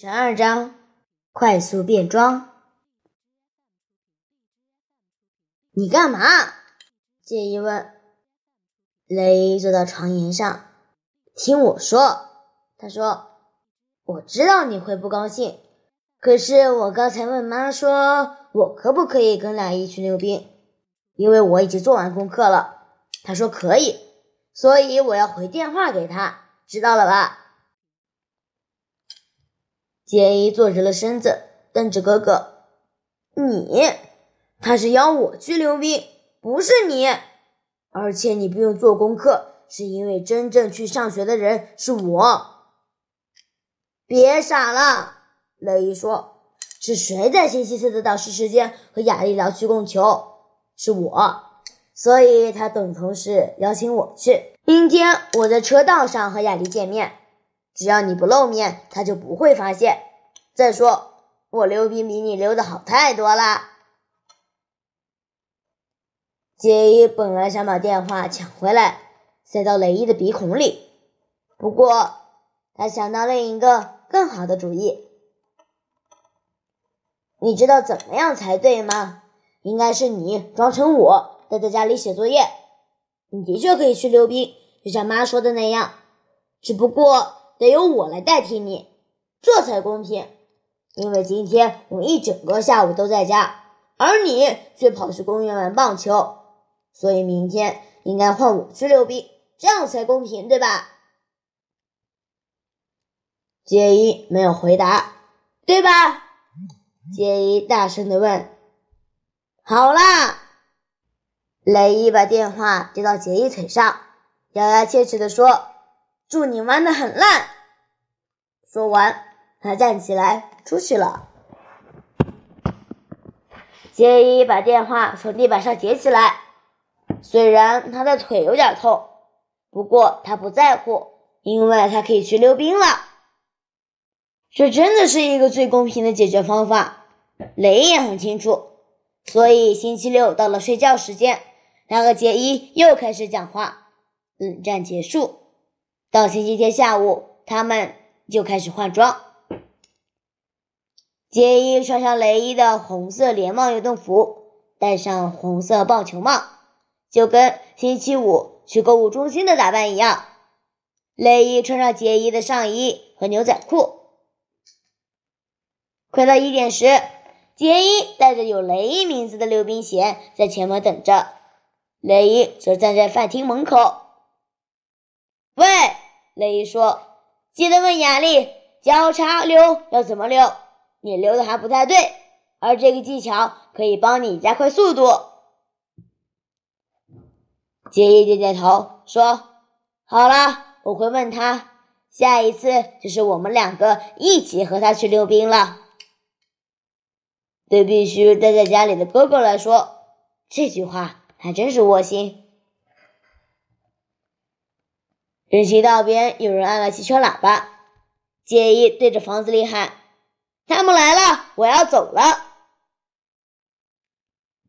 十二章快速变装。你干嘛？介意问。雷坐到床沿上，听我说。他说：“我知道你会不高兴，可是我刚才问妈说，我可不可以跟俩一去溜冰？因为我已经做完功课了。她说可以，所以我要回电话给她，知道了吧？”杰伊坐直了身子，瞪着哥哥：“你，他是邀我去溜冰，不是你。而且你不用做功课，是因为真正去上学的人是我。”别傻了，雷伊说：“是谁在星期四的导师时间和雅丽聊去供球？是我，所以他等同是邀请我去。明天我在车道上和雅丽见面。”只要你不露面，他就不会发现。再说，我溜冰比你溜的好太多了。杰伊本来想把电话抢回来，塞到雷伊的鼻孔里，不过他想到另一个更好的主意。你知道怎么样才对吗？应该是你装成我，待在家里写作业。你的确可以去溜冰，就像妈说的那样，只不过。得由我来代替你，这才公平。因为今天我一整个下午都在家，而你却跑去公园玩棒球，所以明天应该换我去溜冰，这样才公平，对吧？杰伊没有回答，对吧？杰伊大声的问：“好啦！”雷伊把电话递到杰伊腿上，咬牙切齿的说。祝你玩的很烂。说完，他站起来出去了。杰伊把电话从地板上捡起来，虽然他的腿有点痛，不过他不在乎，因为他可以去溜冰了。这真的是一个最公平的解决方法。雷也很清楚，所以星期六到了睡觉时间，他和杰伊又开始讲话。冷战结束。到星期天下午，他们就开始换装。杰伊穿上雷伊的红色连帽运动服，戴上红色棒球帽，就跟星期五去购物中心的打扮一样。雷伊穿上杰伊的上衣和牛仔裤。快到一点时，杰伊带着有雷伊名字的溜冰鞋在前门等着，雷伊则站在饭厅门口。喂，雷伊说：“记得问雅丽，交叉溜要怎么溜？你溜的还不太对，而这个技巧可以帮你加快速度。”杰伊点点头说：“好了，我会问他。下一次就是我们两个一起和他去溜冰了。”对必须待在家里的哥哥来说，这句话还真是窝心。人行道边有人按了汽车喇叭，杰伊对着房子里喊：“他们来了，我要走了。”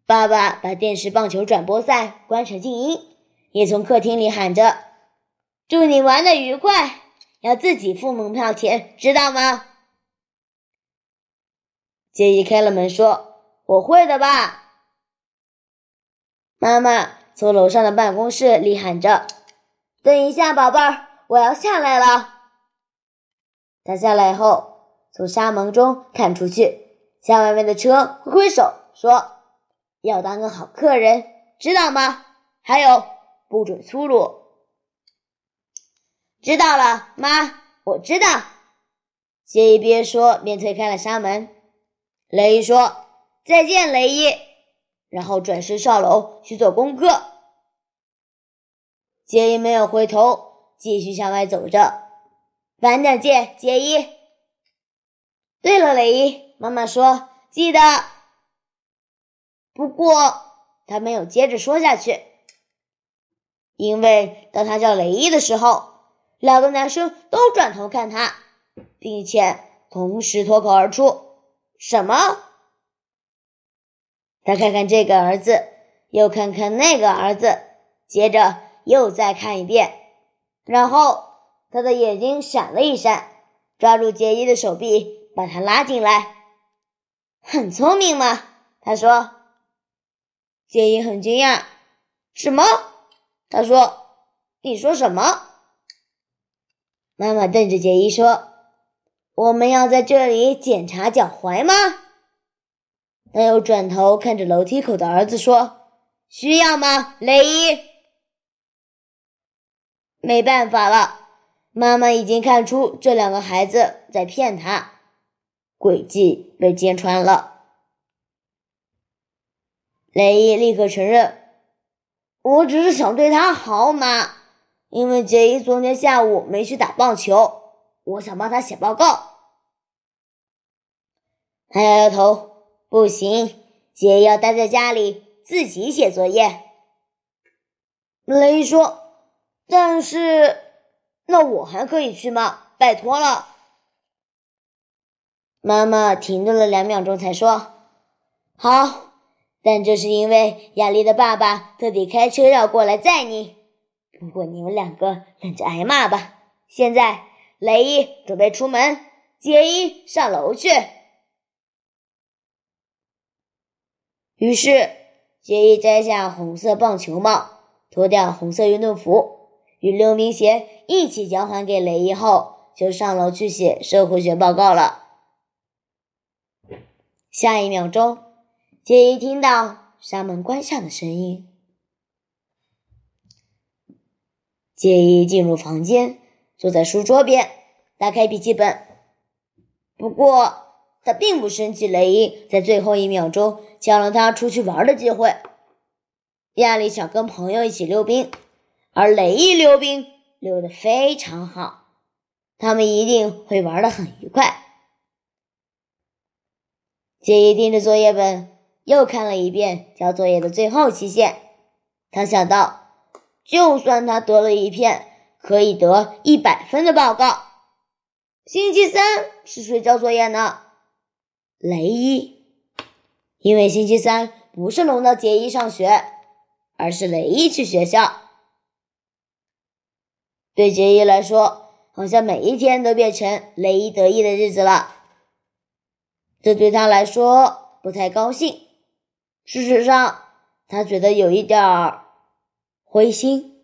爸爸把电视棒球转播赛关成静音，也从客厅里喊着：“祝你玩的愉快，要自己付门票钱，知道吗？”杰伊开了门说：“我会的，爸。”妈妈从楼上的办公室里喊着。等一下，宝贝儿，我要下来了。他下来后，从纱门中看出去，向外面的车挥挥手，说：“要当个好客人，知道吗？还有，不准粗鲁。”知道了，妈，我知道。谢伊边说边推开了纱门。雷伊说：“再见，雷伊。”然后转身上楼去做功课。杰伊没有回头，继续向外走着。晚点见，杰伊。对了，雷伊，妈妈说记得。不过他没有接着说下去，因为当他叫雷伊的时候，两个男生都转头看他，并且同时脱口而出：“什么？”他看看这个儿子，又看看那个儿子，接着。又再看一遍，然后他的眼睛闪了一闪，抓住杰伊的手臂，把他拉进来。很聪明嘛，他说。杰伊很惊讶。什么？他说。你说什么？妈妈瞪着杰伊说：“我们要在这里检查脚踝吗？”他又转头看着楼梯口的儿子说：“需要吗，雷伊？”没办法了，妈妈已经看出这两个孩子在骗他，诡计被揭穿了。雷伊立刻承认：“我只是想对他好嘛。”因为杰伊昨天下午没去打棒球，我想帮他写报告。他摇摇头，不行，杰伊要待在家里自己写作业。雷伊说：“但是，那我还可以去吗？拜托了。”妈妈停顿了两秒钟，才说：“好，但这是因为亚丽的爸爸特地开车要过来载你。”不过你们两个等着挨骂吧。现在，雷伊准备出门，杰伊上楼去。于是，杰伊摘下红色棒球帽，脱掉红色运动服，与溜冰鞋一起交还给雷伊后，就上楼去写社会学报告了。下一秒钟，杰伊听到纱门关上的声音。杰伊进入房间，坐在书桌边，打开笔记本。不过，他并不生气雷伊在最后一秒钟抢了他出去玩的机会。亚历想跟朋友一起溜冰，而雷伊溜冰溜得非常好，他们一定会玩得很愉快。杰伊盯着作业本，又看了一遍交作业的最后期限。他想到。就算他得了一篇可以得一百分的报告，星期三是谁交作业呢？雷伊，因为星期三不是轮到杰伊上学，而是雷伊去学校。对杰伊来说，好像每一天都变成雷伊得意的日子了，这对他来说不太高兴。事实上，他觉得有一点儿。灰心。